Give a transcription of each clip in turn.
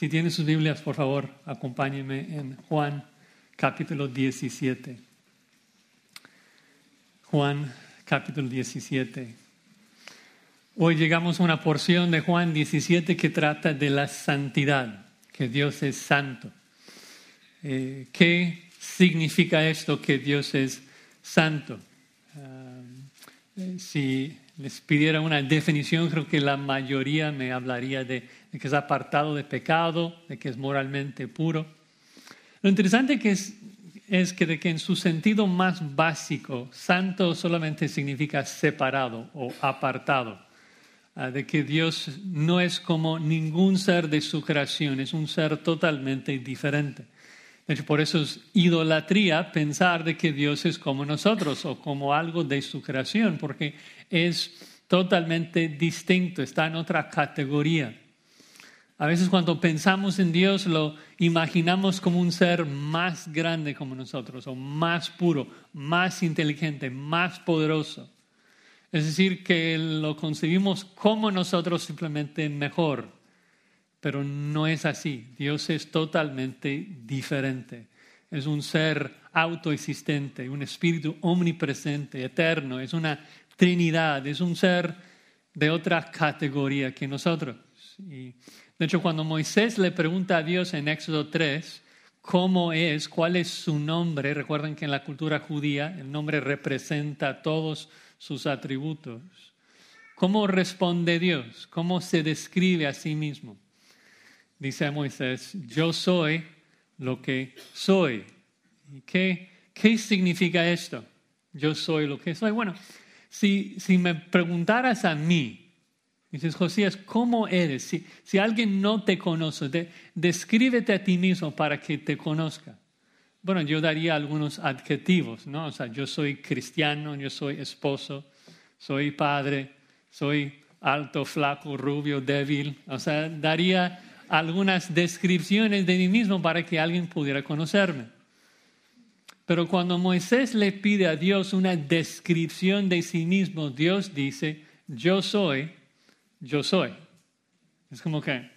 Si tienen sus Biblias, por favor, acompáñenme en Juan capítulo 17. Juan capítulo 17. Hoy llegamos a una porción de Juan 17 que trata de la santidad, que Dios es santo. Eh, ¿Qué significa esto que Dios es santo? Ah, eh, si les pidiera una definición, creo que la mayoría me hablaría de, que es apartado de pecado, de que es moralmente puro. Lo interesante es, que, de que en su sentido más básico, santo solamente significa separado o apartado. Ah, de que Dios no es como ningún ser de su creación, es un ser totalmente diferente. De por eso es idolatría pensar de que Dios es como nosotros o como algo de su creación, porque es totalmente distinto, está en otra categoría. A veces cuando pensamos en Dios lo imaginamos como un ser más grande como nosotros, o más puro, más inteligente, más poderoso. Es decir, que lo concebimos como nosotros simplemente mejor, pero no es así. Dios es totalmente diferente. Es un ser autoexistente, un espíritu omnipresente, eterno, es una Trinidad, es un ser de otra categoría que nosotros. De hecho, cuando Moisés le pregunta a Dios en Éxodo 3 cómo es, cuál es su nombre, recuerden que en la cultura judía el nombre representa todos sus atributos. ¿Cómo responde Dios? ¿Cómo se describe a sí mismo? Dice Moisés, yo soy lo que soy. qué, qué significa esto? Yo soy lo que soy. Bueno, si, si me preguntaras a mí, dices, Josías, ¿cómo eres? Si, si alguien no te conoce, descríbete a ti mismo para que te conozca. Bueno, yo daría algunos adjetivos, ¿no? O sea, yo soy cristiano, yo soy esposo, soy padre, soy alto, flaco, rubio, débil. O sea, daría algunas descripciones de mí mismo para que alguien pudiera conocerme. Pero cuando Moisés le pide a Dios una descripción de sí mismo, Dios dice, yo soy, yo soy. Es como que,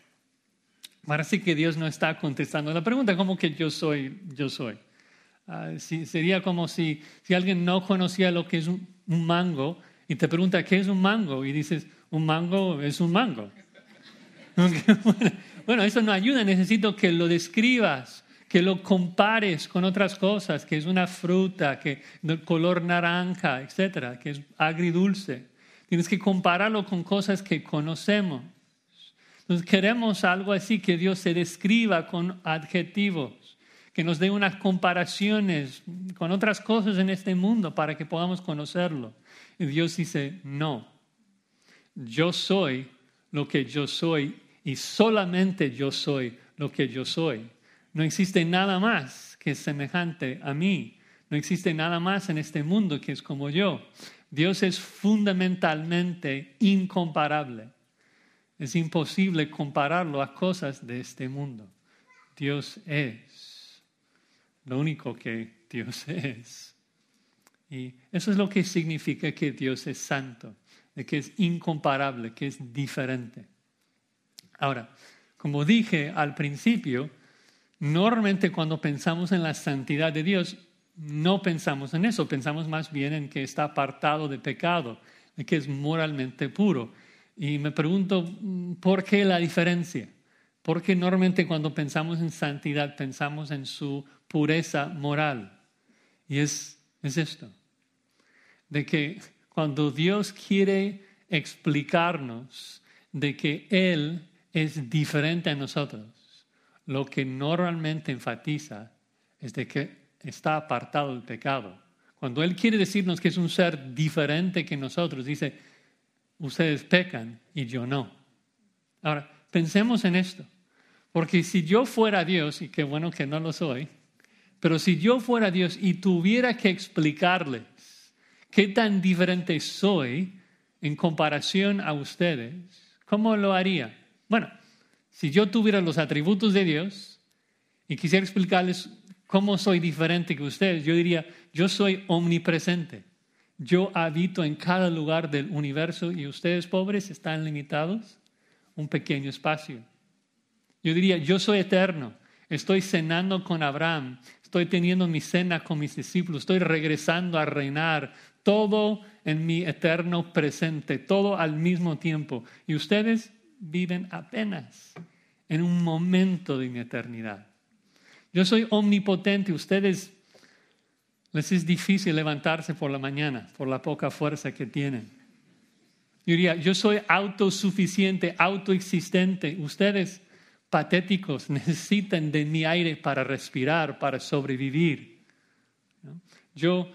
Parece que Dios no está contestando la pregunta, ¿cómo que yo soy, yo soy? Ah, sería como si, si alguien no conocía lo que es un, mango y te pregunta, ¿qué es un mango? Y dices, un mango es un mango. bueno, eso no ayuda, necesito que lo describas, que lo compares con otras cosas, que es una fruta, que color naranja, etcétera, que es agridulce. Tienes que compararlo con cosas que conocemos. Entonces queremos algo así, que Dios se describa con adjetivos, que nos dé unas comparaciones con otras cosas en este mundo para que podamos conocerlo. Y Dios dice, no, yo soy lo que yo soy y solamente yo soy lo que yo soy. No existe nada más que es semejante a mí. No existe nada más en este mundo que es como yo. Dios es fundamentalmente incomparable. Es imposible compararlo a cosas de este mundo. Dios es lo único que Dios es. Y eso es lo que significa que Dios es santo, de que es incomparable, que es diferente. Ahora, como dije al principio, normalmente cuando pensamos en la santidad de Dios, no pensamos en eso, pensamos más bien en que está apartado de pecado, de que es moralmente puro. Y me pregunto, ¿por qué la diferencia? Porque normalmente cuando pensamos en santidad pensamos en su pureza moral. Y es, es esto, de que cuando Dios quiere explicarnos de que Él es diferente a nosotros, lo que normalmente enfatiza es de que está apartado del pecado. Cuando Él quiere decirnos que es un ser diferente que nosotros, dice, ustedes pecan y yo no. Ahora, pensemos en esto, porque si yo fuera Dios, y qué bueno que no lo soy, pero si yo fuera Dios y tuviera que explicarles qué tan diferente soy en comparación a ustedes, ¿cómo lo haría? Bueno, si yo tuviera los atributos de Dios y quisiera explicarles cómo soy diferente que ustedes, yo diría, yo soy omnipresente. Yo habito en cada lugar del universo y ustedes pobres están limitados un pequeño espacio. Yo diría, yo soy eterno, estoy cenando con Abraham, estoy teniendo mi cena con mis discípulos, estoy regresando a reinar, todo en mi eterno presente, todo al mismo tiempo. Y ustedes viven apenas en un momento de mi eternidad. Yo soy omnipotente, ustedes les es difícil levantarse por la mañana por la poca fuerza que tienen. Yo diría, yo soy autosuficiente, autoexistente. Ustedes, patéticos, necesitan de mi aire para respirar, para sobrevivir. Yo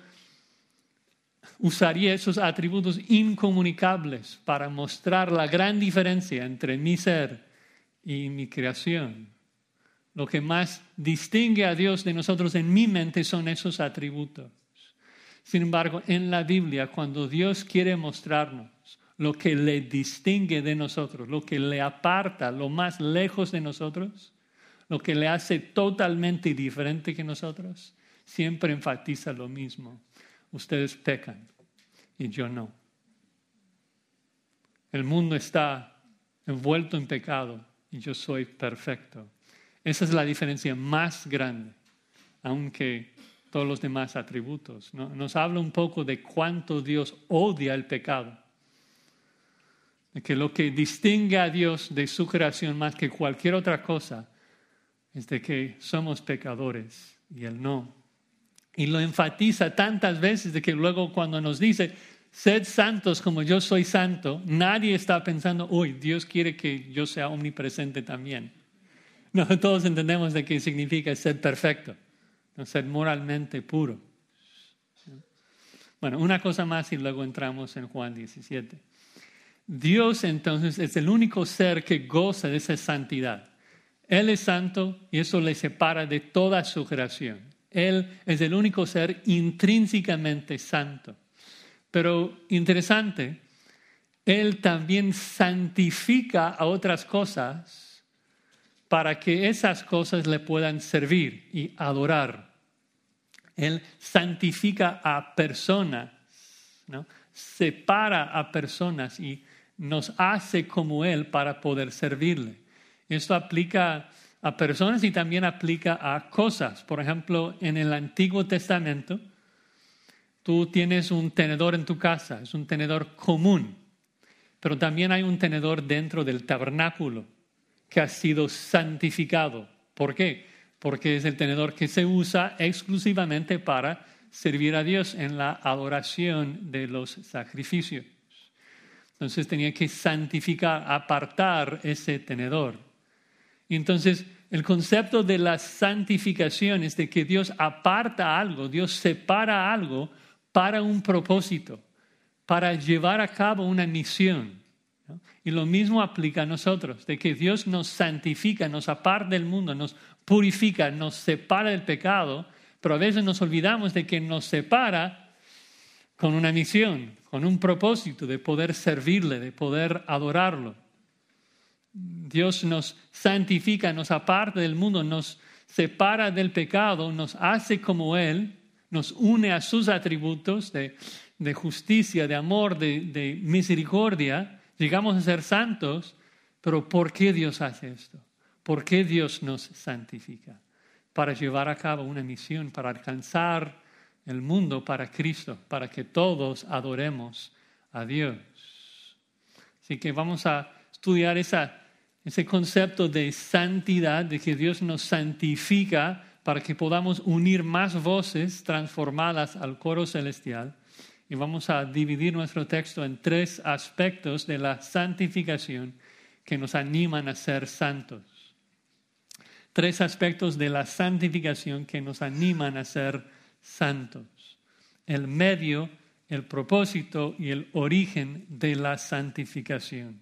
usaría esos atributos incomunicables para mostrar la gran diferencia entre mi ser y mi creación. Lo que más distingue a Dios de nosotros en mi mente son esos atributos. Sin embargo, en la Biblia, cuando Dios quiere mostrarnos lo que le distingue de nosotros, lo que le aparta lo más lejos de nosotros, lo que le hace totalmente diferente que nosotros, siempre enfatiza lo mismo. Ustedes pecan y yo no. El mundo está envuelto en pecado y yo soy perfecto. Esa es la diferencia más grande, aunque todos los demás atributos. Nos habla un poco de cuánto Dios odia el pecado. De que lo que distingue a Dios de su creación más que cualquier otra cosa es de que somos pecadores y Él no. Y lo enfatiza tantas veces de que luego cuando nos dice, sed santos como yo soy santo, nadie está pensando, uy, Dios quiere que yo sea omnipresente también. No, todos entendemos de qué significa ser perfecto, ser moralmente puro. Bueno, una cosa más y luego entramos en Juan 17. Dios entonces es el único ser que goza de esa santidad. Él es santo y eso le separa de toda su creación. Él es el único ser intrínsecamente santo. Pero interesante, Él también santifica a otras cosas para que esas cosas le puedan servir y adorar. Él santifica a personas, ¿no? separa a personas y nos hace como Él para poder servirle. Esto aplica a personas y también aplica a cosas. Por ejemplo, en el Antiguo Testamento, tú tienes un tenedor en tu casa, es un tenedor común, pero también hay un tenedor dentro del tabernáculo que ha sido santificado. ¿Por qué? Porque es el tenedor que se usa exclusivamente para servir a Dios en la adoración de los sacrificios. Entonces tenía que santificar, apartar ese tenedor. Entonces, el concepto de la santificación es de que Dios aparta algo, Dios separa algo para un propósito, para llevar a cabo una misión. Y lo mismo aplica a nosotros, de que Dios nos santifica, nos aparta del mundo, nos purifica, nos separa del pecado, pero a veces nos olvidamos de que nos separa con una misión, con un propósito de poder servirle, de poder adorarlo. Dios nos santifica, nos aparta del mundo, nos separa del pecado, nos hace como Él, nos une a sus atributos de, justicia, de amor, de misericordia, llegamos a ser santos, pero ¿por qué Dios hace esto? ¿Por qué Dios nos santifica? Para llevar a cabo una misión, para alcanzar el mundo para Cristo, para que todos adoremos a Dios. Así que vamos a estudiar ese concepto de santidad, de que Dios nos santifica para que podamos unir más voces transformadas al coro celestial y vamos a dividir nuestro texto en tres aspectos de la santificación que nos animan a ser santos. Tres aspectos de la santificación que nos animan a ser santos. El medio, el propósito y el origen de la santificación.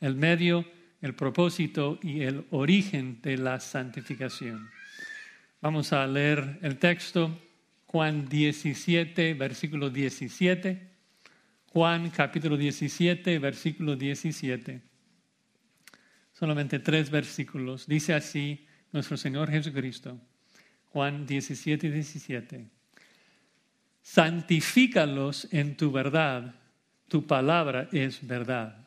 El medio, el propósito y el origen de la santificación. Vamos a leer el texto Juan 17, versículo 17. Juan capítulo 17, versículo 17. Solamente tres versículos. Dice así nuestro Señor Jesucristo. Juan 17, 17. Santifícalos en tu verdad. Tu palabra es verdad.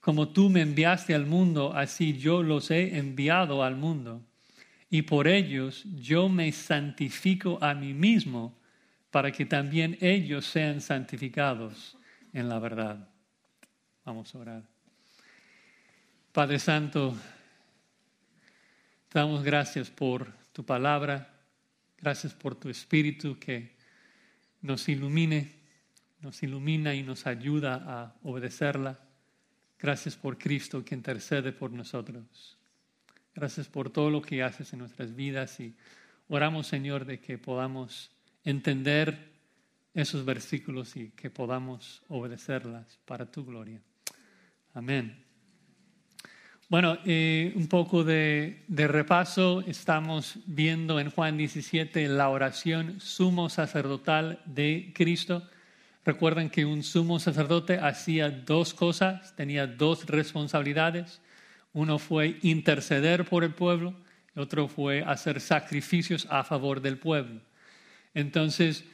como tú me enviaste al mundo, así yo los he enviado al mundo. Y por ellos yo me santifico a mí mismo, para que también ellos sean santificados en la verdad. Vamos a orar. Padre Santo, te damos gracias por tu palabra, gracias por tu espíritu que nos ilumine, nos ilumina y nos ayuda a obedecerla. Gracias por Cristo que intercede por nosotros. Gracias por todo lo que haces en nuestras vidas y oramos, Señor, de que podamos entender esos versículos y que podamos obedecerlas para tu gloria. Amén. Bueno, eh, un poco de, de, repaso. Estamos viendo en Juan 17 la oración sumo sacerdotal de Cristo. Recuerden que un sumo sacerdote hacía dos cosas, tenía dos responsabilidades. Uno fue interceder por el pueblo, otro fue hacer sacrificios a favor del pueblo. Entonces,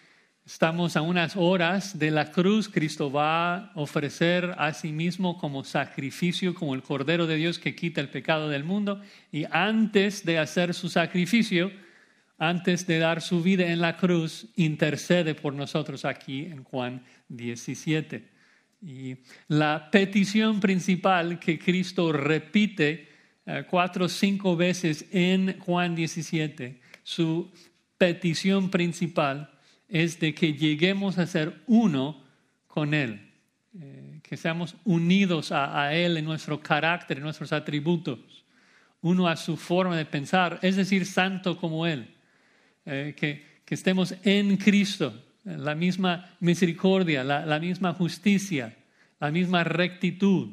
estamos a unas horas de la cruz. Cristo va a ofrecer a sí mismo como sacrificio, como el Cordero de Dios que quita el pecado del mundo. Y antes de hacer su sacrificio, antes de dar su vida en la cruz, intercede por nosotros aquí en Juan 17. Y la petición principal que Cristo repite eh, cuatro o cinco veces en Juan 17, su petición principal es de que lleguemos a ser uno con Él, eh, que seamos unidos a, Él en nuestro carácter, en nuestros atributos, uno a su forma de pensar, es decir, santo como Él. Eh, que, estemos en Cristo, la misma misericordia, la, misma justicia, la misma rectitud,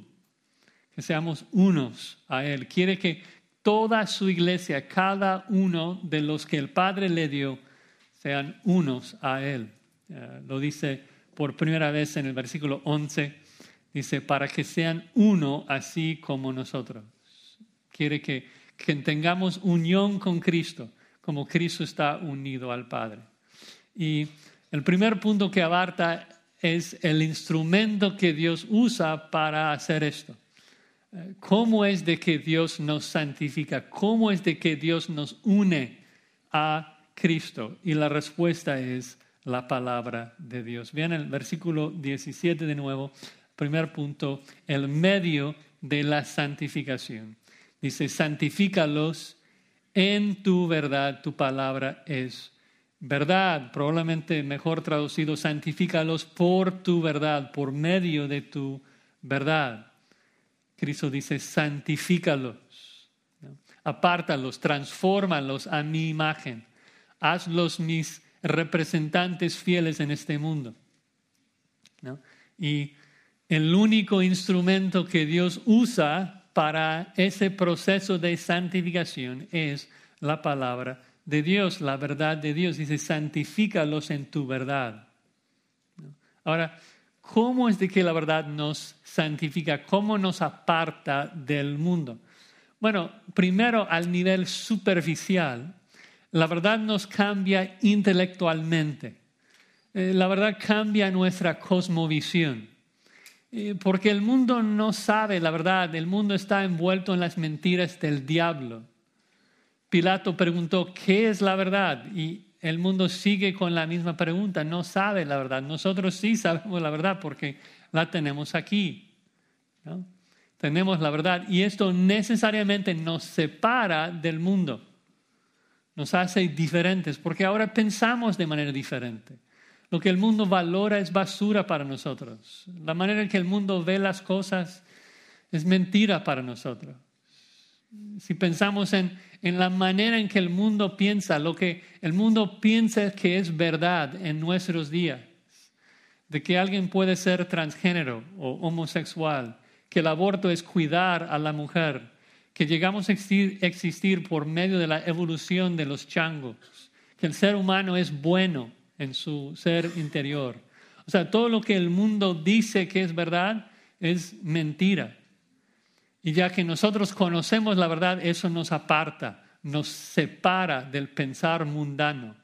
que seamos unos a Él. Quiere que toda su iglesia, cada uno de los que el Padre le dio, sean unos a Él. Eh, lo dice por primera vez en el versículo 11, dice, para que sean uno así como nosotros. Quiere que, que tengamos unión con Cristo como Cristo está unido al Padre. Y el primer punto que abarta es el instrumento que Dios usa para hacer esto. ¿Cómo es de que Dios nos santifica? ¿Cómo es de que Dios nos une a Cristo? Y la respuesta es la palabra de Dios. Vean el versículo 17 de nuevo, primer punto, el medio de la santificación. Dice, santifícalos en tu verdad, tu palabra es verdad. Probablemente mejor traducido, santifícalos por tu verdad, por medio de tu verdad. Cristo dice, santifícalos, apártalos, transfórmalos a mi imagen, hazlos mis representantes fieles en este mundo. Y el único instrumento que Dios usa para ese proceso de santificación es la palabra de Dios, la verdad de Dios. Dice, santifícalos en tu verdad. Ahora, ¿cómo es de que la verdad nos santifica? ¿Cómo nos aparta del mundo? Bueno, primero al nivel superficial, la verdad nos cambia intelectualmente. Eh, la verdad cambia nuestra cosmovisión. Eh, porque el mundo no sabe la verdad, el mundo está envuelto en las mentiras del diablo. Pilato preguntó, ¿qué es la verdad? Y el mundo sigue con la misma pregunta, no sabe la verdad. Nosotros sí sabemos la verdad porque la tenemos aquí. Tenemos la verdad y esto necesariamente nos separa del mundo, nos hace diferentes porque ahora pensamos de manera diferente. Lo que el mundo valora es basura para nosotros. La manera en que el mundo ve las cosas es mentira para nosotros. Si pensamos en, la manera en que el mundo piensa, lo que el mundo piensa que es verdad en nuestros días, de que alguien puede ser transgénero o homosexual, que el aborto es cuidar a la mujer, que llegamos a existir por medio de la evolución de los changos, que el ser humano es bueno, en su ser interior. O sea, todo lo que el mundo dice que es verdad es mentira. Y ya que nosotros conocemos la verdad, eso nos aparta, nos separa del pensar mundano,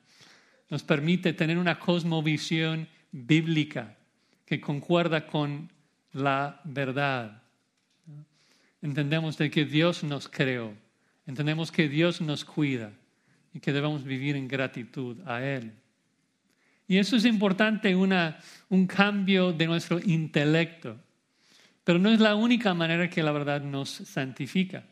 nos permite tener una cosmovisión bíblica que concuerda con la verdad. entendemos de que Dios nos creó, entendemos que Dios nos cuida y que debemos vivir en gratitud a Él. Y eso es importante, una, un cambio de nuestro intelecto. Pero no es la única manera que la verdad nos santifica.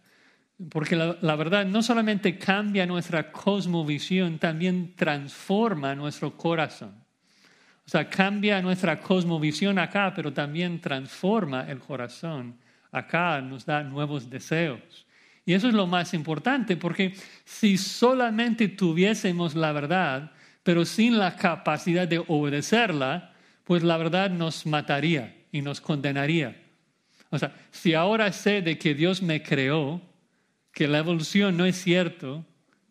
Porque la, verdad no solamente cambia nuestra cosmovisión, también transforma nuestro corazón. O sea, cambia nuestra cosmovisión acá, pero también transforma el corazón acá, nos da nuevos deseos. Y eso es lo más importante, porque si solamente tuviésemos la verdad, pero sin la capacidad de obedecerla, pues la verdad nos mataría y nos condenaría. O sea, si ahora sé de que Dios me creó, que la evolución no es cierto,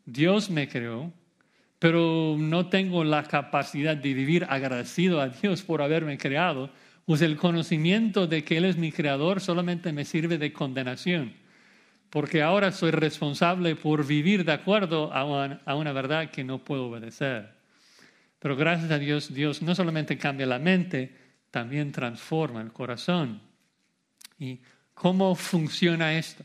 Dios me creó, pero no tengo la capacidad de vivir agradecido a Dios por haberme creado, pues el conocimiento de que Él es mi creador solamente me sirve de condenación, porque ahora soy responsable por vivir de acuerdo a una, a una verdad que no puedo obedecer. Pero gracias a Dios, Dios no solamente cambia la mente, también transforma el corazón. ¿Y cómo funciona esto?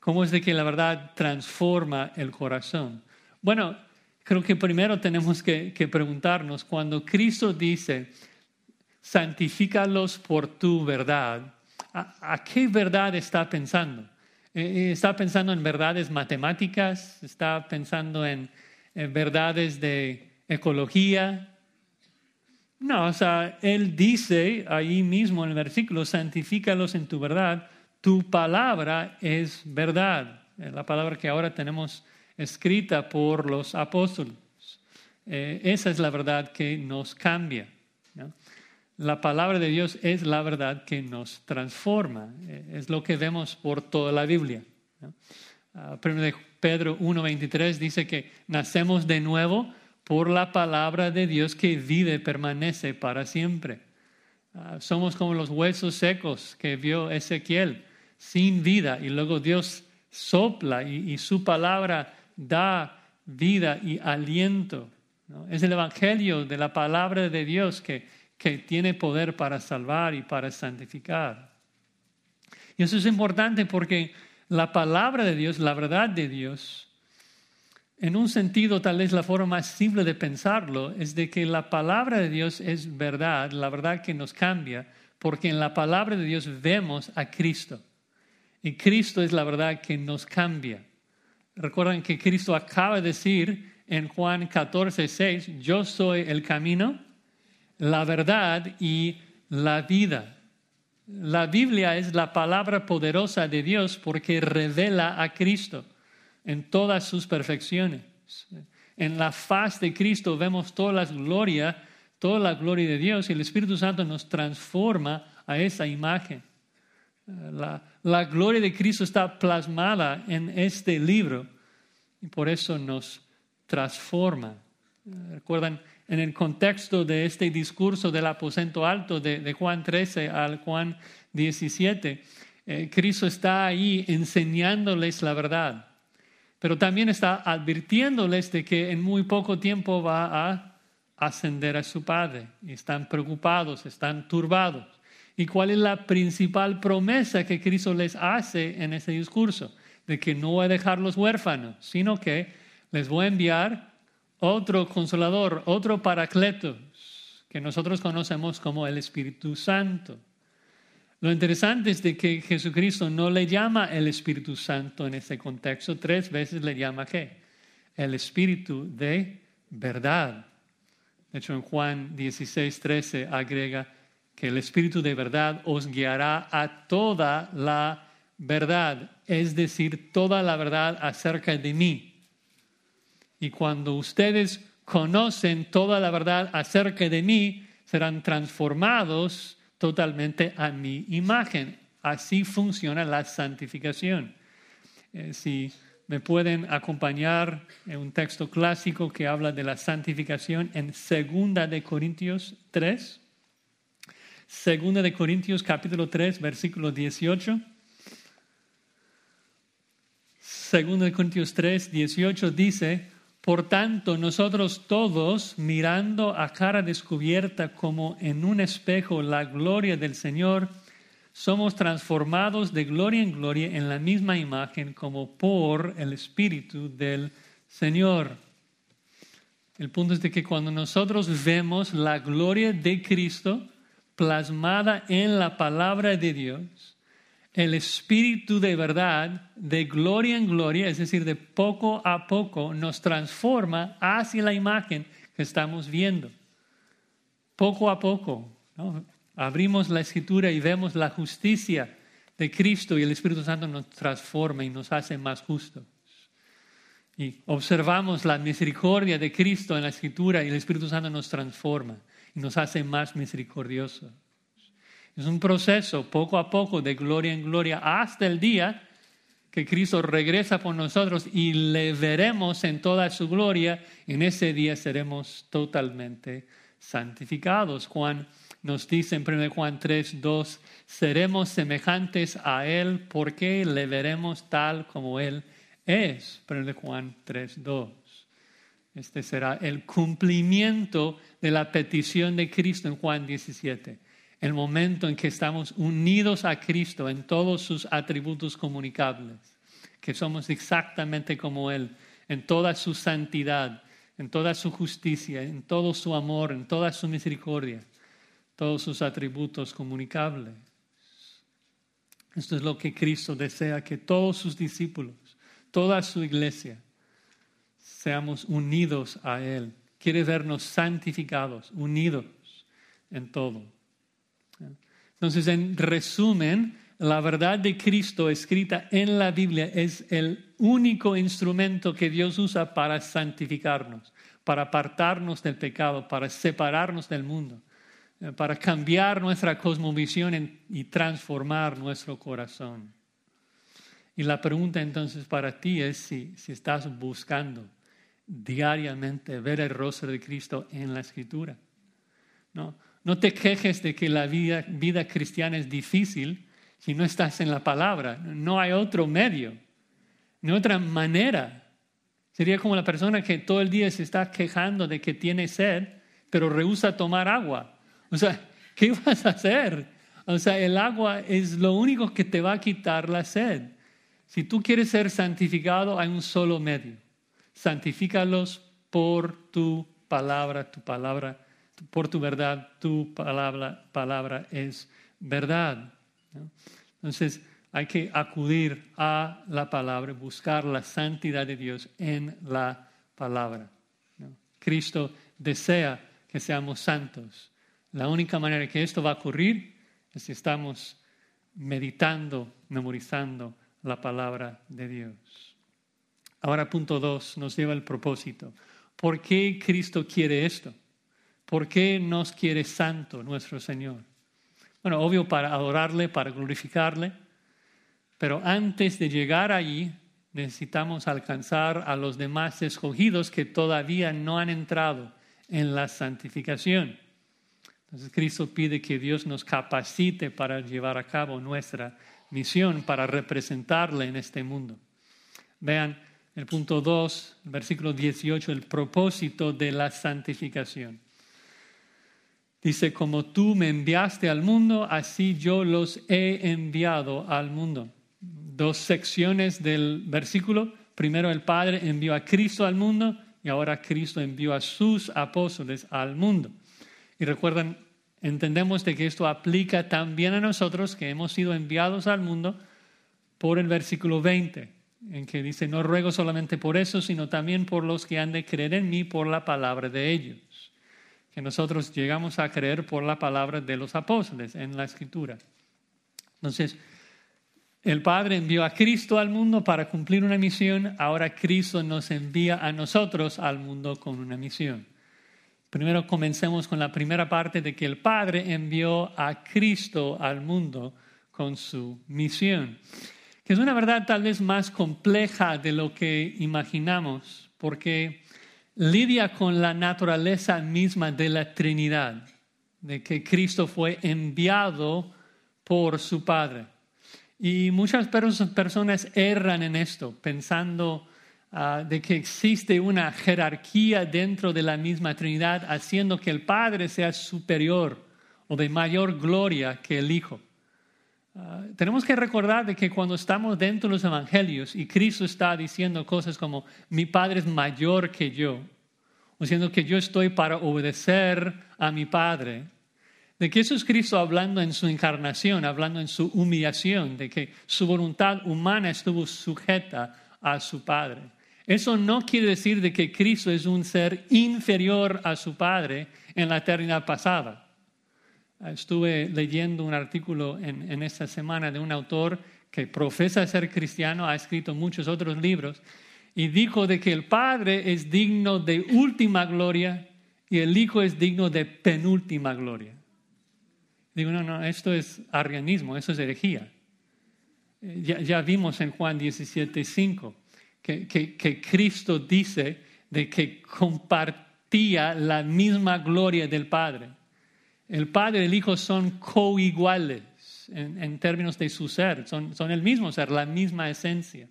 ¿Cómo es de que la verdad transforma el corazón? Bueno, creo que primero tenemos que, preguntarnos, cuando Cristo dice, santifícalos por tu verdad, ¿a, qué verdad está pensando? Eh, eh, ¿Está pensando en verdades matemáticas? ¿Está pensando en verdades de ecología? No, o sea, él dice ahí mismo en el versículo, santifícalos en tu verdad, tu palabra es verdad. La palabra que ahora tenemos escrita por los apóstoles. Eh, esa es la verdad que nos cambia. La palabra de Dios es la verdad que nos transforma. Eh, es lo que vemos por toda la Biblia. Uh, de Pedro 1.23 dice que nacemos de nuevo por la palabra de Dios que vive, permanece para siempre. Ah, somos como los huesos secos que vio Ezequiel, sin vida, y luego Dios sopla y, su palabra da vida y aliento. Es el Evangelio de la palabra de Dios que, que tiene poder para salvar y para santificar. Y eso es importante porque la palabra de Dios, la verdad de Dios, en un sentido, tal vez la forma más simple de pensarlo es de que la palabra de Dios es verdad, la verdad que nos cambia, porque en la palabra de Dios vemos a Cristo. Y Cristo es la verdad que nos cambia. Recuerdan que Cristo acaba de decir en Juan 14, 6, yo soy el camino, la verdad y la vida. La Biblia es la palabra poderosa de Dios porque revela a Cristo en todas sus perfecciones. En la faz de Cristo vemos toda la gloria, toda la gloria de Dios y el Espíritu Santo nos transforma a esa imagen. La, la gloria de Cristo está plasmada en este libro y por eso nos transforma. Recuerdan, en el contexto de este discurso del aposento alto de, Juan 13 al Juan 17, eh, Cristo está ahí enseñándoles la verdad pero también está advirtiéndoles de que en muy poco tiempo va a ascender a su Padre. Están preocupados, están turbados. ¿Y cuál es la principal promesa que Cristo les hace en ese discurso? De que no va a dejarlos huérfanos, sino que les voy a enviar otro consolador, otro paracletos, que nosotros conocemos como el Espíritu Santo. Lo interesante es de que Jesucristo no le llama el Espíritu Santo en ese contexto, tres veces le llama qué? El Espíritu de verdad. De hecho, en Juan 16, 13 agrega que el Espíritu de verdad os guiará a toda la verdad, es decir, toda la verdad acerca de mí. Y cuando ustedes conocen toda la verdad acerca de mí, serán transformados totalmente a mi imagen. Así funciona la santificación. Eh, si me pueden acompañar un texto clásico que habla de la santificación en Segunda de Corintios 3. Segunda de Corintios capítulo 3, versículo 18. Segunda de Corintios 3, 18 dice, por tanto, nosotros todos, mirando a cara descubierta como en un espejo la gloria del Señor, somos transformados de gloria en gloria en la misma imagen como por el Espíritu del Señor. El punto es de que cuando nosotros vemos la gloria de Cristo plasmada en la palabra de Dios, el Espíritu de verdad, de gloria en gloria, es decir, de poco a poco, nos transforma hacia la imagen que estamos viendo. Poco a poco. Abrimos la escritura y vemos la justicia de Cristo y el Espíritu Santo nos transforma y nos hace más justos. Y observamos la misericordia de Cristo en la escritura y el Espíritu Santo nos transforma y nos hace más misericordiosos. Es un proceso poco a poco de gloria en gloria hasta el día que Cristo regresa por nosotros y le veremos en toda su gloria. En ese día seremos totalmente santificados. Juan nos dice en 1 Juan 3, 2, seremos semejantes a Él porque le veremos tal como Él es. 1 Juan 3, 2. Este será el cumplimiento de la petición de Cristo en Juan 17. El momento en que estamos unidos a Cristo en todos sus atributos comunicables, que somos exactamente como Él, en toda su santidad, en toda su justicia, en todo su amor, en toda su misericordia todos sus atributos comunicables. Esto es lo que Cristo desea, que todos sus discípulos, toda su iglesia, seamos unidos a Él. Quiere vernos santificados, unidos en todo. Entonces, en resumen, la verdad de Cristo escrita en la Biblia es el único instrumento que Dios usa para santificarnos, para apartarnos del pecado, para separarnos del mundo. Eh, para cambiar nuestra cosmovisión y transformar nuestro corazón. Y la pregunta entonces para ti es si, si estás buscando diariamente ver el rostro de Cristo en la escritura. No, no te quejes de que la vida, cristiana es difícil si no estás en la palabra. No hay otro medio, hay otra manera. Sería como la persona que todo el día se está quejando de que tiene sed, pero rehúsa tomar agua. O sea, ¿qué vas a hacer? O sea, el agua es lo único que te va a quitar la sed. Si tú quieres ser santificado, hay un solo medio. Santifícalos por tu palabra, tu palabra, por tu verdad, tu palabra, es verdad. Entonces, hay que acudir a la palabra, buscar la santidad de Dios en la palabra. Cristo desea que seamos santos. La única manera que esto va a ocurrir es si estamos meditando, memorizando la palabra de Dios. Ahora punto dos nos lleva al propósito. ¿Por qué Cristo quiere esto? ¿Por qué nos quiere santo nuestro Señor? Bueno, obvio para adorarle, para glorificarle, pero antes de llegar allí necesitamos alcanzar a los demás escogidos que todavía no han entrado en la santificación. Entonces Cristo pide que Dios nos capacite para llevar a cabo nuestra misión, para representarle en este mundo. Vean el punto 2, versículo 18, el propósito de la santificación. Dice, como tú me enviaste al mundo, así yo los he enviado al mundo. Dos secciones del versículo. Primero el Padre envió a Cristo al mundo y ahora Cristo envió a sus apóstoles al mundo. Y recuerdan, entendemos de que esto aplica también a nosotros que hemos sido enviados al mundo por el versículo 20, en que dice, no ruego solamente por eso, sino también por los que han de creer en mí por la palabra de ellos. Que nosotros llegamos a creer por la palabra de los apóstoles en la escritura. Entonces, el Padre envió a Cristo al mundo para cumplir una misión, ahora Cristo nos envía a nosotros al mundo con una misión. Primero comencemos con la primera parte de que el Padre envió a Cristo al mundo con su misión, que es una verdad tal vez más compleja de lo que imaginamos, porque lidia con la naturaleza misma de la Trinidad, de que Cristo fue enviado por su Padre. Y muchas personas erran en esto, pensando Ah, de que existe una jerarquía dentro de la misma Trinidad, haciendo que el Padre sea superior o de mayor gloria que el Hijo. Ah, tenemos que recordar de que cuando estamos dentro de los evangelios y Cristo está diciendo cosas como mi Padre es mayor que yo, diciendo que yo estoy para obedecer a mi Padre, de que eso es Cristo hablando en su encarnación, hablando en su humillación, de que su voluntad humana estuvo sujeta a su Padre. Eso no quiere decir de que Cristo es un ser inferior a su Padre en la eternidad pasada. Estuve leyendo un artículo en, esta semana de un autor que profesa ser cristiano, ha escrito muchos otros libros, y dijo de que el Padre es digno de última gloria y el Hijo es digno de penúltima gloria. Digo, no, no, esto es arrianismo, eso es herejía. Eh, ya, vimos en Juan 17, 5 que, que, que Cristo dice de que compartía la misma gloria del Padre. El Padre y el Hijo son coiguales en, términos de su ser, son, el mismo ser, la misma esencia.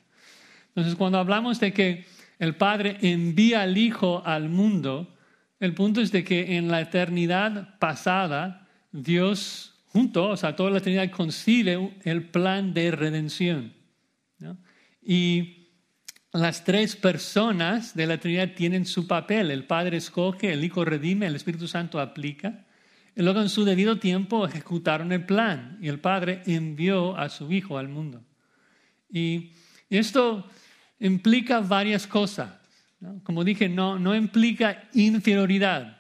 Entonces, cuando hablamos de que el Padre envía al Hijo al mundo, el punto es de que en la eternidad pasada, Dios junto, o sea, toda la Trinidad concibe el plan de redención. Y las tres personas de la Trinidad tienen su papel. El Padre escoge, el Hijo redime, el Espíritu Santo aplica. Y luego en su debido tiempo ejecutaron el plan y el Padre envió a su Hijo al mundo. Y esto implica varias cosas. Como dije, no, no implica inferioridad.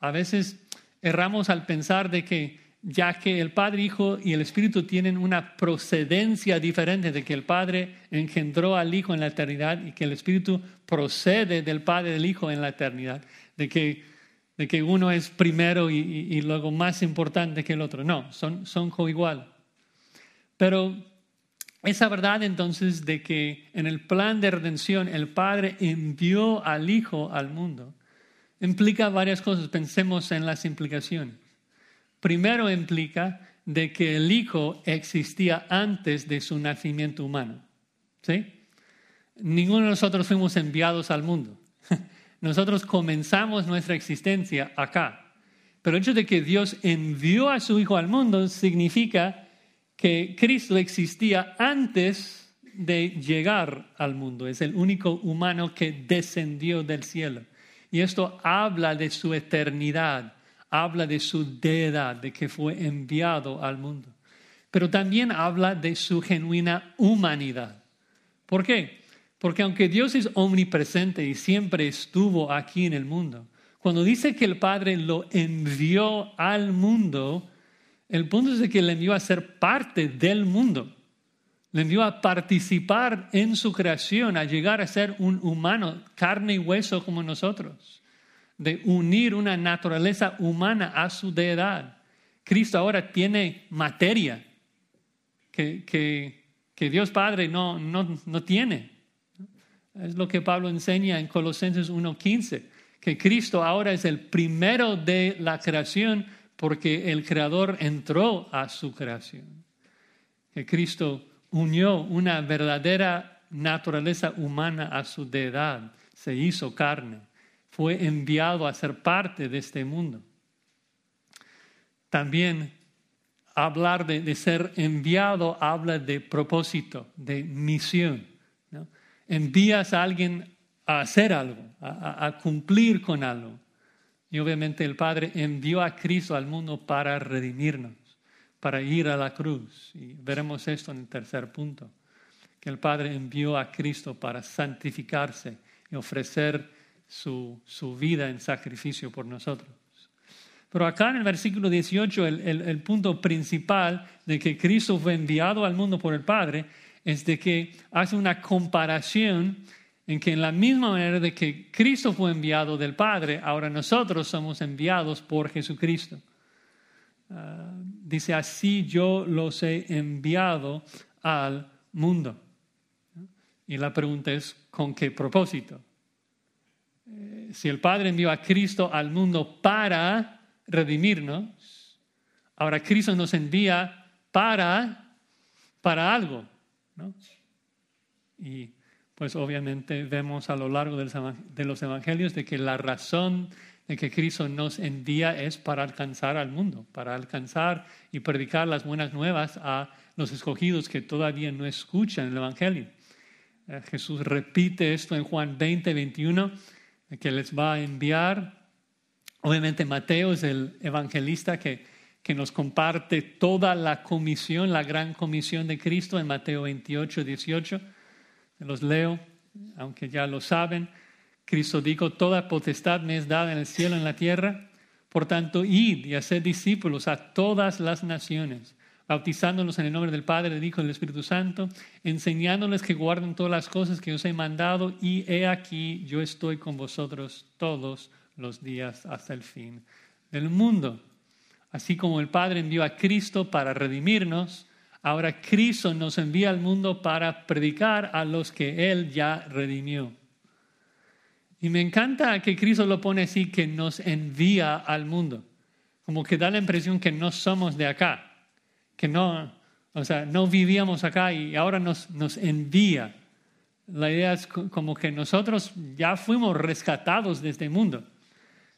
A veces erramos al pensar de que ya que el Padre, Hijo y el Espíritu tienen una procedencia diferente, de que el Padre engendró al Hijo en la eternidad y que el Espíritu procede del Padre del Hijo en la eternidad, de que, de que uno es primero y, luego más importante que el otro. No, son, son coigual. Pero esa verdad entonces de que en el plan de redención el Padre envió al Hijo al mundo, implica varias cosas. Pensemos en las implicaciones. Primero implica de que el Hijo existía antes de su nacimiento humano. ¿Sí? Ninguno de nosotros fuimos enviados al mundo. Nosotros comenzamos nuestra existencia acá. Pero el hecho de que Dios envió a su Hijo al mundo significa que Cristo existía antes de llegar al mundo. Es el único humano que descendió del cielo. Y esto habla de su eternidad, habla de su deidad, de que fue enviado al mundo. Pero también habla de su genuina humanidad. ¿Por qué? Porque aunque Dios es omnipresente y siempre estuvo aquí en el mundo, cuando dice que el Padre lo envió al mundo, el punto es de que le envió a ser parte del mundo le envió a participar en su creación, a llegar a ser un humano, carne y hueso como nosotros, de unir una naturaleza humana a su deidad. Cristo ahora tiene materia que, que, Dios Padre no, no, no tiene. Es lo que Pablo enseña en Colosenses 1.15, que Cristo ahora es el primero de la creación porque el Creador entró a su creación. Que Cristo unió una verdadera naturaleza humana a su deidad, se hizo carne, fue enviado a ser parte de este mundo. También hablar de, ser enviado habla de propósito, de misión. Envías a alguien a hacer algo, a cumplir con algo. Y obviamente el Padre envió a Cristo al mundo para redimirnos para ir a la cruz. Y veremos esto en el tercer punto, que el Padre envió a Cristo para santificarse y ofrecer su, su vida en sacrificio por nosotros. Pero acá en el versículo 18, el, el, el, punto principal de que Cristo fue enviado al mundo por el Padre es de que hace una comparación en que en la misma manera de que Cristo fue enviado del Padre, ahora nosotros somos enviados por Jesucristo. Ah, dice, así yo los he enviado al mundo. Y la pregunta es, ¿con qué propósito? Eh, si el Padre envió a Cristo al mundo para redimirnos, ahora Cristo nos envía para, para algo. Y pues obviamente vemos a lo largo de los evangelios de que la razón de que Cristo nos envía es para alcanzar al mundo, para alcanzar y predicar las buenas nuevas a los escogidos que todavía no escuchan el Evangelio. Eh, Jesús repite esto en Juan 20, 21, que les va a enviar. Obviamente Mateo es el evangelista que, que nos comparte toda la comisión, la gran comisión de Cristo en Mateo 28, 18. Los leo, aunque ya lo saben. Cristo dijo, toda potestad me es dada en el cielo y en la tierra. Por tanto, id y haced discípulos a todas las naciones, bautizándolos en el nombre del Padre, del Hijo y del Espíritu Santo, enseñándoles que guarden todas las cosas que os he mandado, y he aquí, yo estoy con vosotros todos los días hasta el fin del mundo. Así como el Padre envió a Cristo para redimirnos, ahora Cristo nos envía al mundo para predicar a los que Él ya redimió. Y me encanta que Cristo lo pone así, que nos envía al mundo. Como que da la impresión que no somos de acá, que no, o sea, no vivíamos acá y ahora nos, nos envía. La idea es como que nosotros ya fuimos rescatados de este mundo.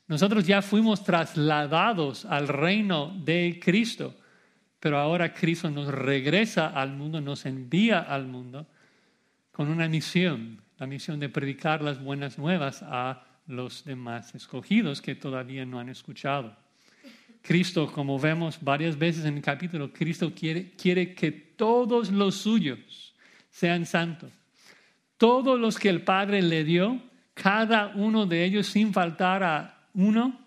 Nosotros ya fuimos trasladados al reino de Cristo, pero ahora Cristo nos regresa al mundo, nos envía al mundo con una misión la misión de predicar las buenas nuevas a los demás escogidos que todavía no han escuchado. Cristo, como vemos varias veces en el capítulo, Cristo quiere, quiere que todos los suyos sean santos. Todos los que el Padre le dio, cada uno de ellos sin faltar a uno,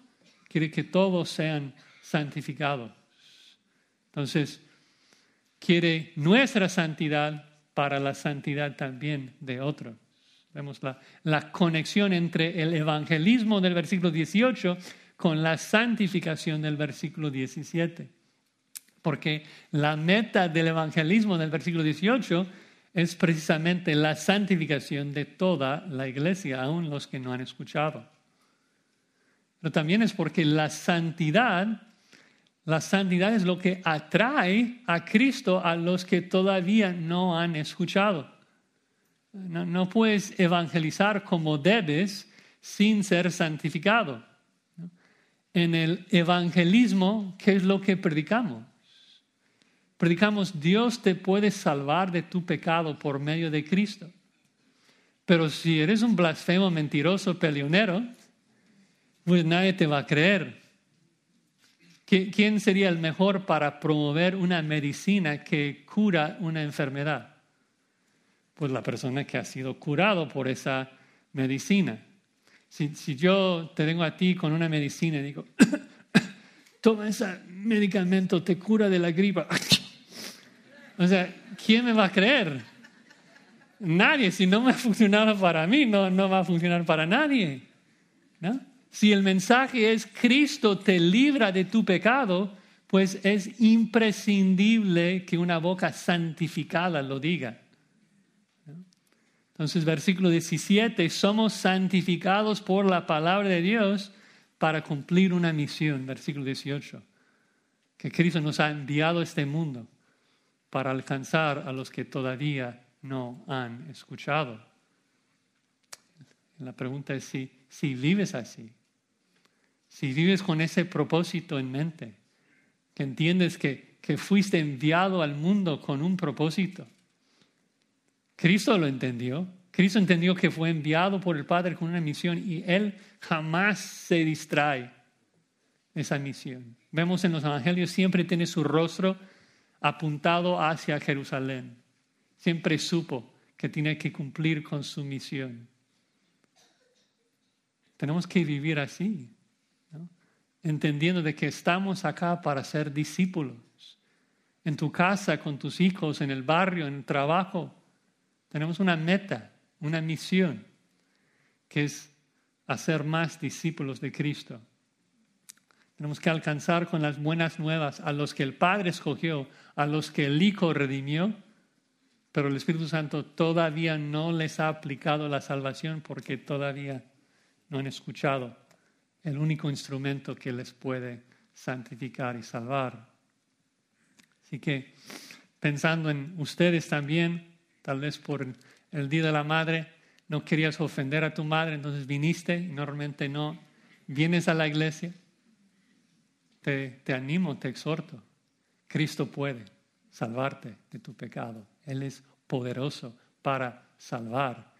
quiere que todos sean santificados. Entonces, quiere nuestra santidad para la santidad también de otros. Vemos la, conexión entre el evangelismo del versículo 18 con la santificación del versículo 17. Porque la meta del evangelismo del versículo 18 es precisamente la santificación de toda la iglesia, aun los que no han escuchado. Pero también es porque la santidad, la santidad es lo que atrae a Cristo a los que todavía no han escuchado. No, puedes evangelizar como debes sin ser santificado. En el evangelismo, ¿qué es lo que predicamos? Predicamos, Dios te puede salvar de tu pecado por medio de Cristo. Pero si eres un blasfemo, mentiroso, peleonero, pues nadie te va a creer. ¿Quién sería el mejor para promover una medicina que cura una enfermedad? pues la persona que ha sido curado por esa medicina. Si, yo te vengo a ti con una medicina y digo, toma ese medicamento, te cura de la gripa. o sea, ¿quién me va a creer? Nadie. Si no me ha funcionado para mí, no, no va a funcionar para nadie. ¿no? Si el mensaje es Cristo te libra de tu pecado, pues es imprescindible que una boca santificada lo diga. Entonces, versículo 17, somos santificados por la palabra de Dios para cumplir una misión. Versículo 18, que Cristo nos ha enviado a este mundo para alcanzar a los que todavía no han escuchado. La pregunta es si, si vives así, si vives con ese propósito en mente, que entiendes que, que fuiste enviado al mundo con un propósito Cristo lo entendió. Cristo entendió que fue enviado por el Padre con una misión y Él jamás se distrae de esa misión. Vemos en los evangelios siempre tiene su rostro apuntado hacia Jerusalén. Siempre supo que tiene que cumplir con su misión. Tenemos que vivir así, entendiendo de que estamos acá para ser discípulos. En tu casa, con tus hijos, en el barrio, en el trabajo, tenemos una meta, una misión, que es hacer más discípulos de Cristo. Tenemos que alcanzar con las buenas nuevas a los que el Padre escogió, a los que el Hijo redimió, pero el Espíritu Santo todavía no les ha aplicado la salvación porque todavía no han escuchado el único instrumento que les puede santificar y salvar. Así que pensando en ustedes también, tal vez por el Día de la Madre no querías ofender a tu madre, entonces viniste y normalmente no, vienes a la iglesia, te, te animo, te exhorto. Cristo puede salvarte de tu pecado. Él es poderoso para salvar.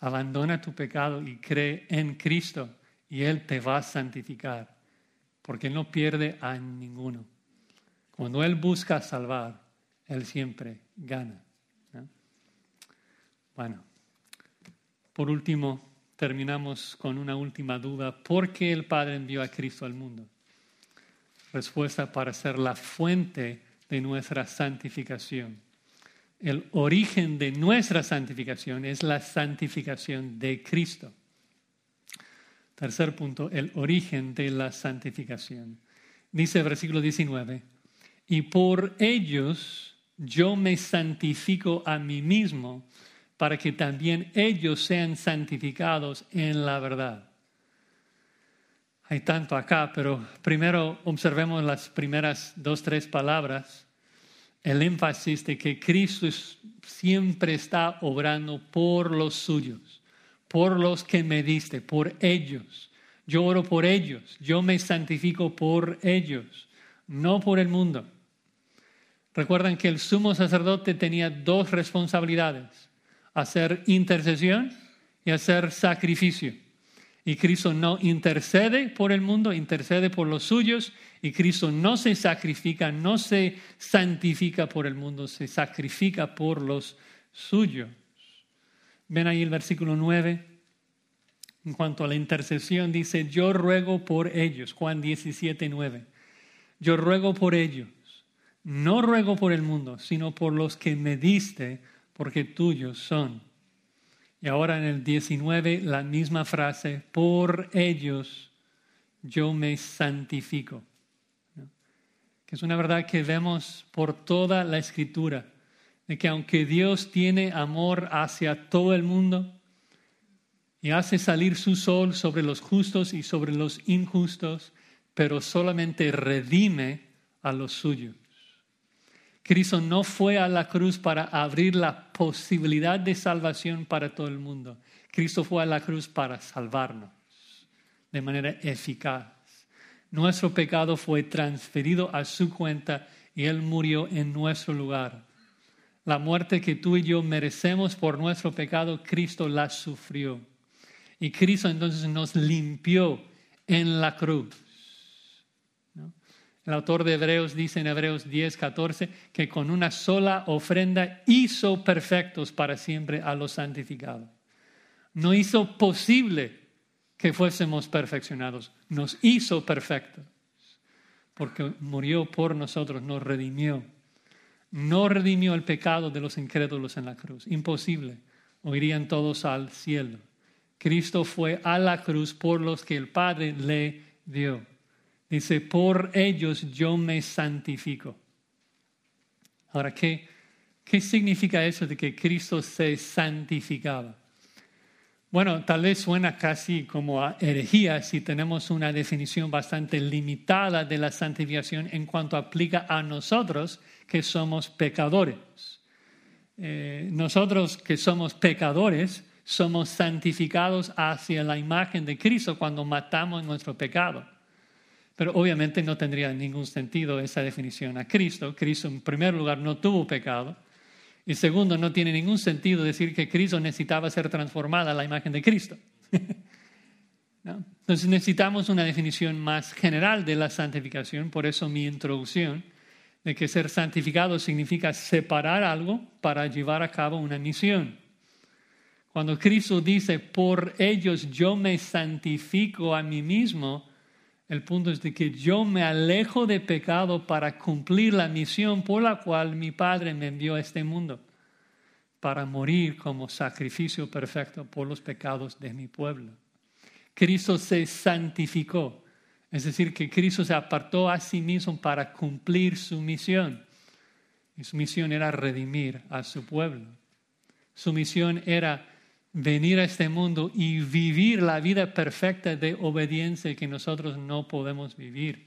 Abandona tu pecado y cree en Cristo y Él te va a santificar, porque no pierde a ninguno. Cuando Él busca salvar, Él siempre gana. Bueno, por último, terminamos con una última duda. ¿Por qué el Padre envió a Cristo al mundo? Respuesta para ser la fuente de nuestra santificación. El origen de nuestra santificación es la santificación de Cristo. Tercer punto, el origen de la santificación. Dice el versículo 19, y por ellos yo me santifico a mí mismo para que también ellos sean santificados en la verdad. Hay tanto acá, pero primero observemos las primeras dos, tres palabras, el énfasis de que Cristo siempre está obrando por los suyos por los que me diste, por ellos. Yo oro por ellos, yo me santifico por ellos, no por el mundo. Recuerdan que el sumo sacerdote tenía dos responsabilidades, hacer intercesión y hacer sacrificio. Y Cristo no intercede por el mundo, intercede por los suyos, y Cristo no se sacrifica, no se santifica por el mundo, se sacrifica por los suyos. Ven ahí el versículo 9. En cuanto a la intercesión, dice, yo ruego por ellos. Juan 17, 9. Yo ruego por ellos. No ruego por el mundo, sino por los que me diste, porque tuyos son. Y ahora en el 19, la misma frase, por ellos yo me santifico. Que es una verdad que vemos por toda la escritura de que aunque Dios tiene amor hacia todo el mundo y hace salir su sol sobre los justos y sobre los injustos, pero solamente redime a los suyos. Cristo no fue a la cruz para abrir la posibilidad de salvación para todo el mundo. Cristo fue a la cruz para salvarnos de manera eficaz. Nuestro pecado fue transferido a su cuenta y Él murió en nuestro lugar la muerte que tú y yo merecemos por nuestro pecado, Cristo la sufrió. Y Cristo entonces nos limpió en la cruz. El autor de Hebreos dice en Hebreos 10, 14 que con una sola ofrenda hizo perfectos para siempre a los santificados. No hizo posible que fuésemos perfeccionados, nos hizo perfectos, porque murió por nosotros, nos redimió no redimió el pecado de los incrédulos en la cruz. Imposible. O irían todos al cielo. Cristo fue a la cruz por los que el Padre le dio. Dice, por ellos yo me santifico. Ahora, ¿qué, qué significa eso de que Cristo se santificaba? Bueno, tal vez suena casi como a herejía si tenemos una definición bastante limitada de la santificación en cuanto aplica a nosotros que somos pecadores. Eh, nosotros que somos pecadores somos santificados hacia la imagen de Cristo cuando matamos nuestro pecado. Pero obviamente no tendría ningún sentido esa definición a Cristo. Cristo en primer lugar no tuvo pecado. Y segundo, no tiene ningún sentido decir que Cristo necesitaba ser transformada a la imagen de Cristo. Entonces necesitamos una definición más general de la santificación, por eso mi introducción de que ser santificado significa separar algo para llevar a cabo una misión. Cuando Cristo dice, por ellos yo me santifico a mí mismo, el punto es de que yo me alejo de pecado para cumplir la misión por la cual mi Padre me envió a este mundo, para morir como sacrificio perfecto por los pecados de mi pueblo. Cristo se santificó, es decir, que Cristo se apartó a sí mismo para cumplir su misión. Y su misión era redimir a su pueblo. Su misión era venir a este mundo y vivir la vida perfecta de obediencia que nosotros no podemos vivir.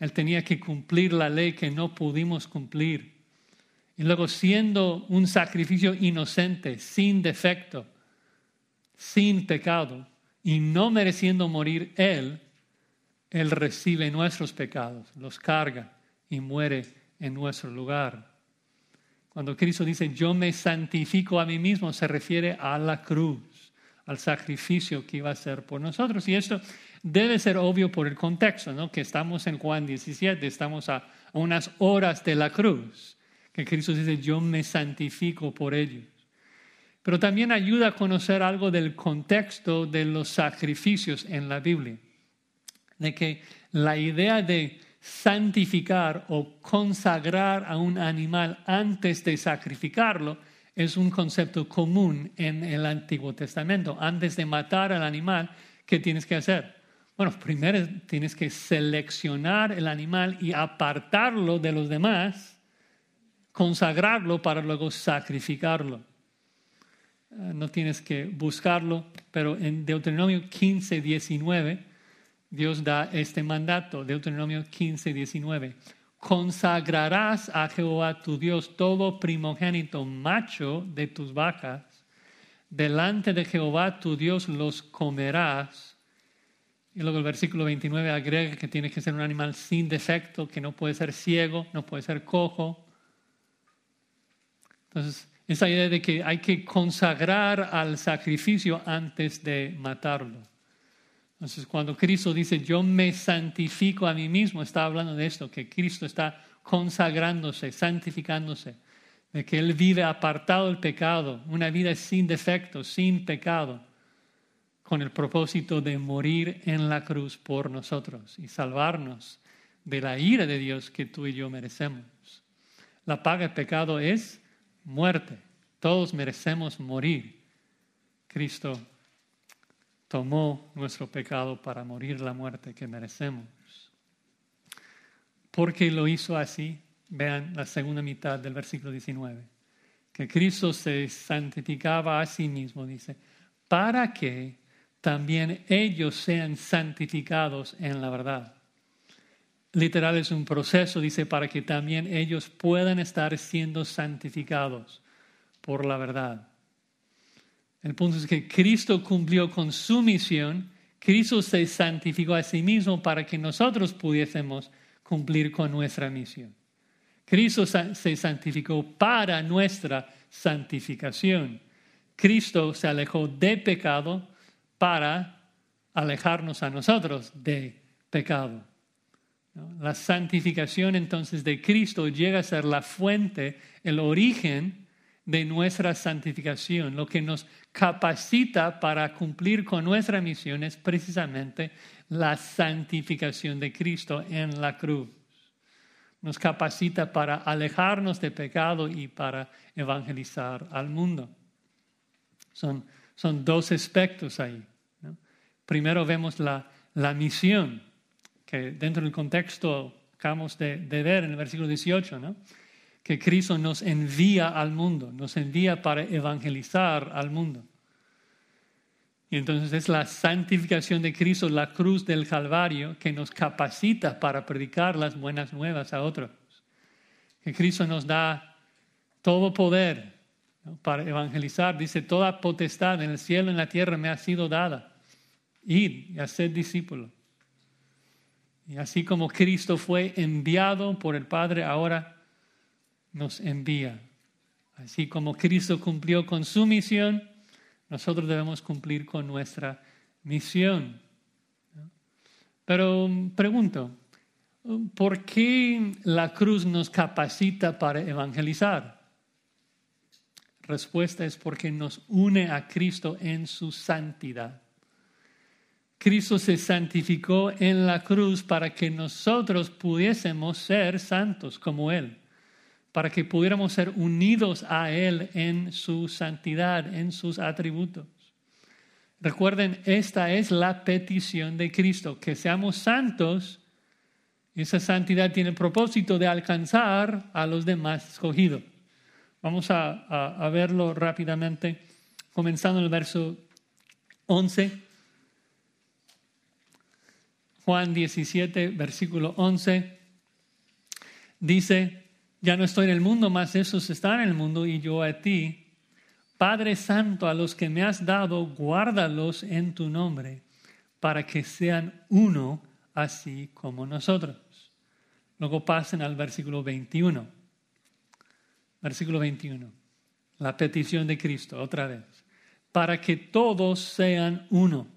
Él tenía que cumplir la ley que no pudimos cumplir. Y luego siendo un sacrificio inocente, sin defecto, sin pecado, y no mereciendo morir Él, Él recibe nuestros pecados, los carga y muere en nuestro lugar. Cuando Cristo dice, yo me santifico a mí mismo, se refiere a la cruz, al sacrificio que iba a hacer por nosotros. Y esto debe ser obvio por el contexto, ¿no? que estamos en Juan 17, estamos a unas horas de la cruz, que Cristo dice, yo me santifico por ellos. Pero también ayuda a conocer algo del contexto de los sacrificios en la Biblia, de que la idea de santificar o consagrar a un animal antes de sacrificarlo es un concepto común en el Antiguo Testamento. Antes de matar al animal, ¿qué tienes que hacer? Bueno, primero tienes que seleccionar el animal y apartarlo de los demás, consagrarlo para luego sacrificarlo. Eh, no tienes que buscarlo, pero en Deuteronomio 15, 19, Dios da este mandato, Deuteronomio 15, 19. Consagrarás a Jehová tu Dios todo primogénito macho de tus vacas. Delante de Jehová tu Dios los comerás. Y luego el versículo 29 agrega que tiene que ser un animal sin defecto, que no puede ser ciego, no puede ser cojo. Entonces, esa idea de que hay que consagrar al sacrificio antes de matarlo. Entonces, cuando Cristo dice, yo me santifico a mí mismo, está hablando de esto, que Cristo está consagrándose, santificándose, de que Él vive apartado del pecado, una vida sin defecto, sin pecado, con el propósito de morir en la cruz por nosotros y salvarnos de la ira de Dios que tú y yo merecemos. La paga del pecado es muerte. Todos merecemos morir. Cristo tomó nuestro pecado para morir la muerte que merecemos. ¿Por qué lo hizo así? Vean la segunda mitad del versículo 19. Que Cristo se santificaba a sí mismo, dice, para que también ellos sean santificados en la verdad. Literal es un proceso, dice, para que también ellos puedan estar siendo santificados por la verdad. El punto es que Cristo cumplió con su misión, Cristo se santificó a sí mismo para que nosotros pudiésemos cumplir con nuestra misión. Cristo se santificó para nuestra santificación. Cristo se alejó de pecado para alejarnos a nosotros de pecado. La santificación entonces de Cristo llega a ser la fuente, el origen de nuestra santificación. Lo que nos capacita para cumplir con nuestra misión es precisamente la santificación de Cristo en la cruz. Nos capacita para alejarnos de pecado y para evangelizar al mundo. Son, son dos aspectos ahí. Primero vemos la, la, misión, que dentro del contexto acabamos de, de ver en el versículo 18, ¿no? Que Cristo nos envía al mundo, nos envía para evangelizar al mundo. Y entonces es la santificación de Cristo, la cruz del Calvario, que nos capacita para predicar las buenas nuevas a otros. Que Cristo nos da todo poder para evangelizar. Dice, toda potestad en el cielo y en la tierra me ha sido dada. Ir y hacer discípulo. Y así como Cristo fue enviado por el Padre, ahora nos envía. Así como Cristo cumplió con su misión, nosotros debemos cumplir con nuestra misión. Pero um, pregunto, um, ¿por qué la cruz nos capacita para evangelizar? Respuesta es porque nos une a Cristo en su santidad. Cristo se santificó en la cruz para que nosotros pudiésemos ser santos como Él para que pudiéramos ser unidos a Él en su santidad, en sus atributos. Recuerden, esta es la petición de Cristo, que seamos santos. Esa santidad tiene el propósito de alcanzar a los demás escogidos. Vamos a, a verlo rápidamente, comenzando en el verso 11. Juan 17, versículo 11, dice, ya no estoy en el mundo, más esos están en el mundo y yo a ti. Padre Santo, a los que me has dado, guárdalos en tu nombre, para que sean uno, así como nosotros. Luego pasen al versículo 21. Versículo 21. La petición de Cristo, otra vez. Para que todos sean uno,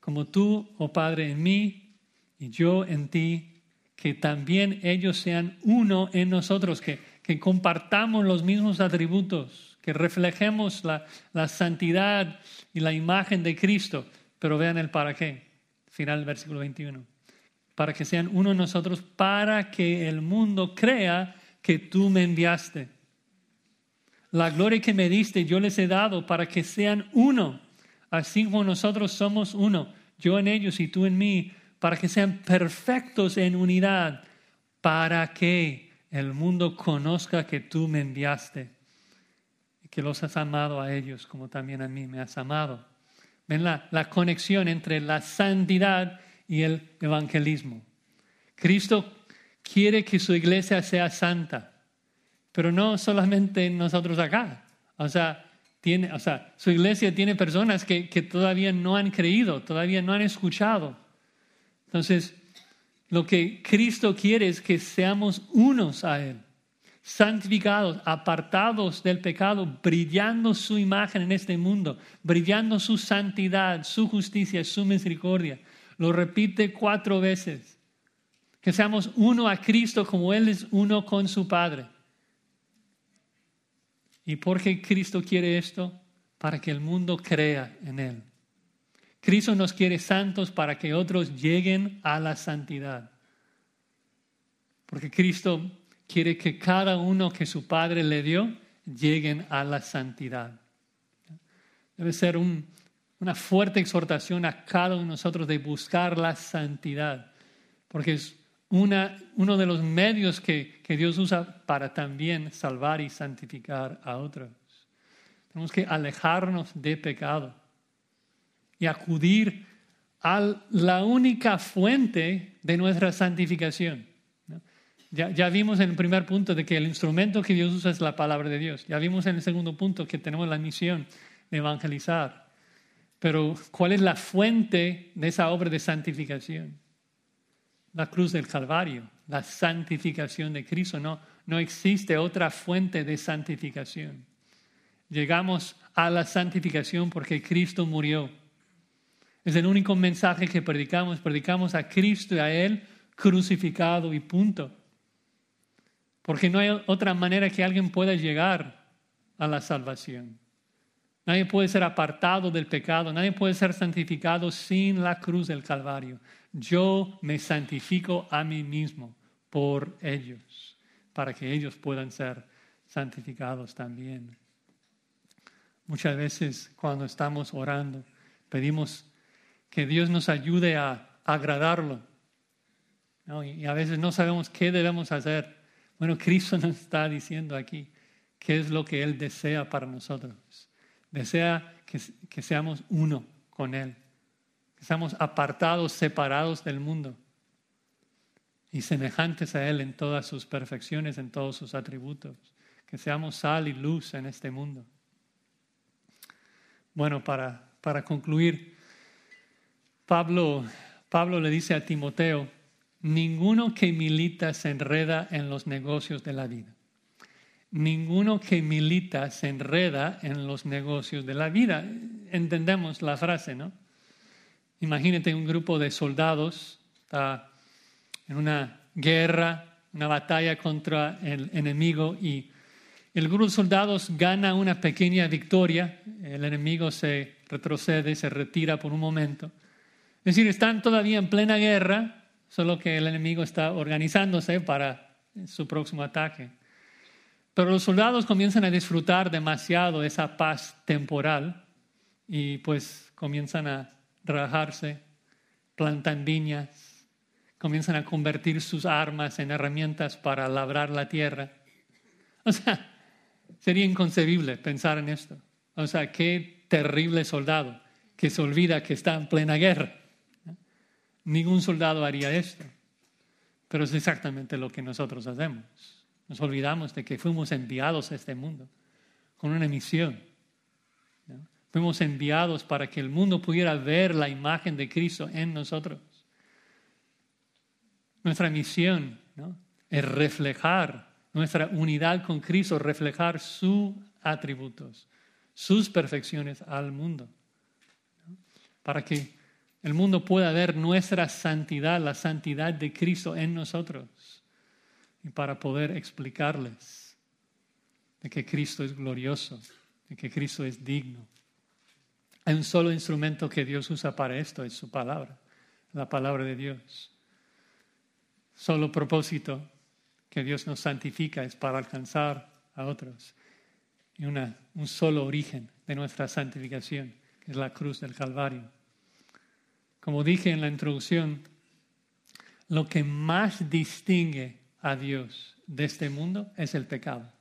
como tú, oh Padre, en mí y yo en ti, que también ellos sean uno en nosotros, que, que compartamos los mismos atributos, que reflejemos la, la santidad y la imagen de Cristo. Pero vean el para qué, final del versículo 21 para que sean uno de nosotros, para que el mundo crea que tú me enviaste. La gloria que me diste yo les he dado para que sean uno, así como nosotros somos uno, yo en ellos y tú en mí, para que sean perfectos en unidad, para que el mundo conozca que tú me enviaste y que los has amado a ellos como también a mí me has amado. Ven la, la conexión entre la santidad y el evangelismo. Cristo quiere que su iglesia sea santa, pero no solamente nosotros acá. O sea, tiene, o sea, su iglesia tiene personas que, que todavía no han creído, todavía no han escuchado. Entonces, lo que Cristo quiere es que seamos unos a Él, santificados, apartados del pecado, brillando su imagen en este mundo, brillando su santidad, su justicia, su misericordia. Lo repite cuatro veces. Que seamos uno a Cristo como Él es uno con su Padre. ¿Y por qué Cristo quiere esto? Para que el mundo crea en Él. Cristo nos quiere santos para que otros lleguen a la santidad. Porque Cristo quiere que cada uno que su Padre le dio lleguen a la santidad. Debe ser un, una fuerte exhortación a cada uno de nosotros de buscar la santidad, porque es uno de los medios que Dios usa para también salvar y santificar a otros. Tenemos que alejarnos de pecado y acudir a la única fuente de nuestra santificación. Ya, ya, vimos en el primer punto de que el instrumento que Dios usa es la palabra de Dios. Ya vimos en el segundo punto que tenemos la misión de evangelizar. Pero ¿cuál es la fuente de esa obra de santificación? La cruz del Calvario, la santificación de Cristo. No, no existe otra fuente de santificación. Llegamos a la santificación porque Cristo murió. Es el único mensaje que predicamos. Predicamos a Cristo y a Él crucificado y punto. Porque no hay otra manera que alguien pueda llegar a la salvación. Nadie puede ser apartado del pecado, nadie puede ser santificado sin la cruz del Calvario. Yo me santifico a mí mismo por ellos, para que ellos puedan ser santificados también. Muchas veces cuando estamos orando, pedimos que Dios nos ayude a agradarlo. Y a veces no sabemos qué debemos hacer. Bueno, Cristo nos está diciendo aquí qué es lo que Él desea para nosotros desea que, que seamos uno con Él, que seamos apartados, separados del mundo y semejantes a Él en todas sus perfecciones, en todos sus atributos, que seamos sal y luz en este mundo. Bueno, para, para concluir, Pablo, Pablo le dice a Timoteo, ninguno que milita se enreda en los negocios de la vida ninguno que milita se enreda en los negocios de la vida. Entendemos la frase, ¿no? Imagínate un grupo de soldados está en una guerra, una batalla contra el enemigo y el grupo de soldados gana una pequeña victoria, el enemigo se retrocede, se retira por un momento. Es decir, están todavía en plena guerra, solo que el enemigo está organizándose para su próximo ataque. Pero los soldados comienzan a disfrutar demasiado esa paz temporal y pues comienzan a relajarse, plantan viñas, comienzan a convertir sus armas en herramientas para labrar la tierra. O sea, sería inconcebible pensar en esto. O sea, qué terrible soldado que se olvida que está en plena guerra. Ningún soldado haría esto. Pero es exactamente lo que nosotros hacemos. Nos olvidamos de que fuimos enviados a este mundo con una misión. Fuimos enviados para que el mundo pudiera ver la imagen de Cristo en nosotros. nuestra misión es reflejar nuestra unidad con Cristo, reflejar sus atributos, sus perfecciones al mundo, para que el mundo pueda ver nuestra santidad, la santidad de Cristo en nosotros, y para poder explicarles de que Cristo es glorioso, de que Cristo es digno. Hay un solo instrumento que Dios usa para esto, es su palabra, la palabra de Dios. Solo propósito que Dios nos santifica es para alcanzar a otros. Y una, un solo origen de nuestra santificación, es la cruz del Calvario. Como dije en la introducción, lo que más distingue a Dios de este mundo es el pecado.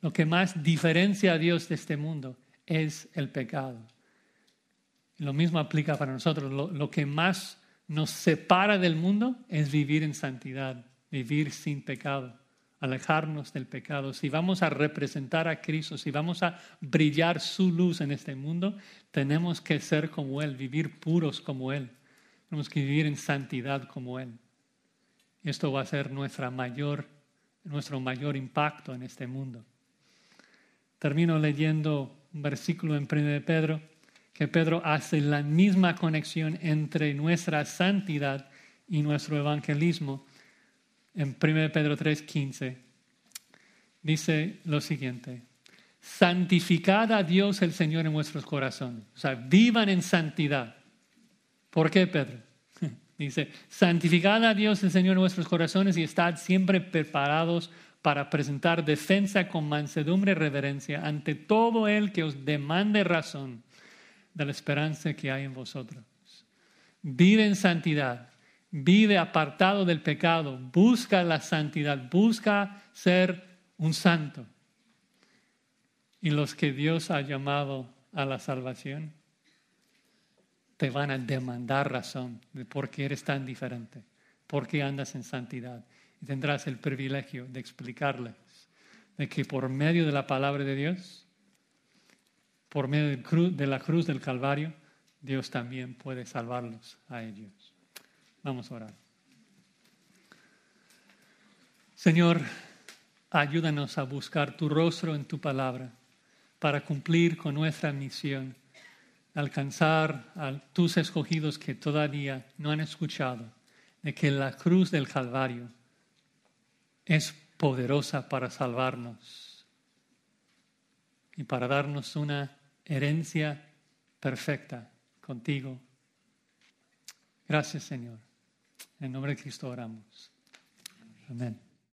Lo que más diferencia a Dios de este mundo es el pecado. Lo mismo aplica para nosotros. Lo, que más nos separa del mundo es vivir en santidad, vivir sin pecado, alejarnos del pecado. Si vamos a representar a Cristo, si vamos a brillar su luz en este mundo, tenemos que ser como Él, vivir puros como Él. Tenemos que vivir en santidad como Él. Esto va a ser nuestra mayor, nuestro mayor impacto en este mundo. Termino leyendo un versículo en 1 de Pedro, que Pedro hace la misma conexión entre nuestra santidad y nuestro evangelismo. En 1 Pedro 3:15 dice lo siguiente, santificad a Dios el Señor en vuestros corazones, o sea, vivan en santidad. ¿Por qué, Pedro? Dice, santificad a Dios el Señor en vuestros corazones y estad siempre preparados para presentar defensa con mansedumbre y reverencia ante todo el que os demande razón de la esperanza que hay en vosotros. Vive en santidad, vive apartado del pecado, busca la santidad, busca ser un santo. Y los que Dios ha llamado a la salvación te van a demandar razón de por qué eres tan diferente, por qué andas en santidad tendrás el privilegio de explicarles de que por medio de la palabra de Dios, por medio de la cruz del Calvario, Dios también puede salvarlos a ellos. Vamos a orar. Señor, ayúdanos a buscar tu rostro en tu palabra para cumplir con nuestra misión, alcanzar a tus escogidos que todavía no han escuchado de que la cruz del Calvario es poderosa para salvarnos y para darnos una herencia perfecta contigo. Gracias Señor. En nombre de Cristo oramos. Amén.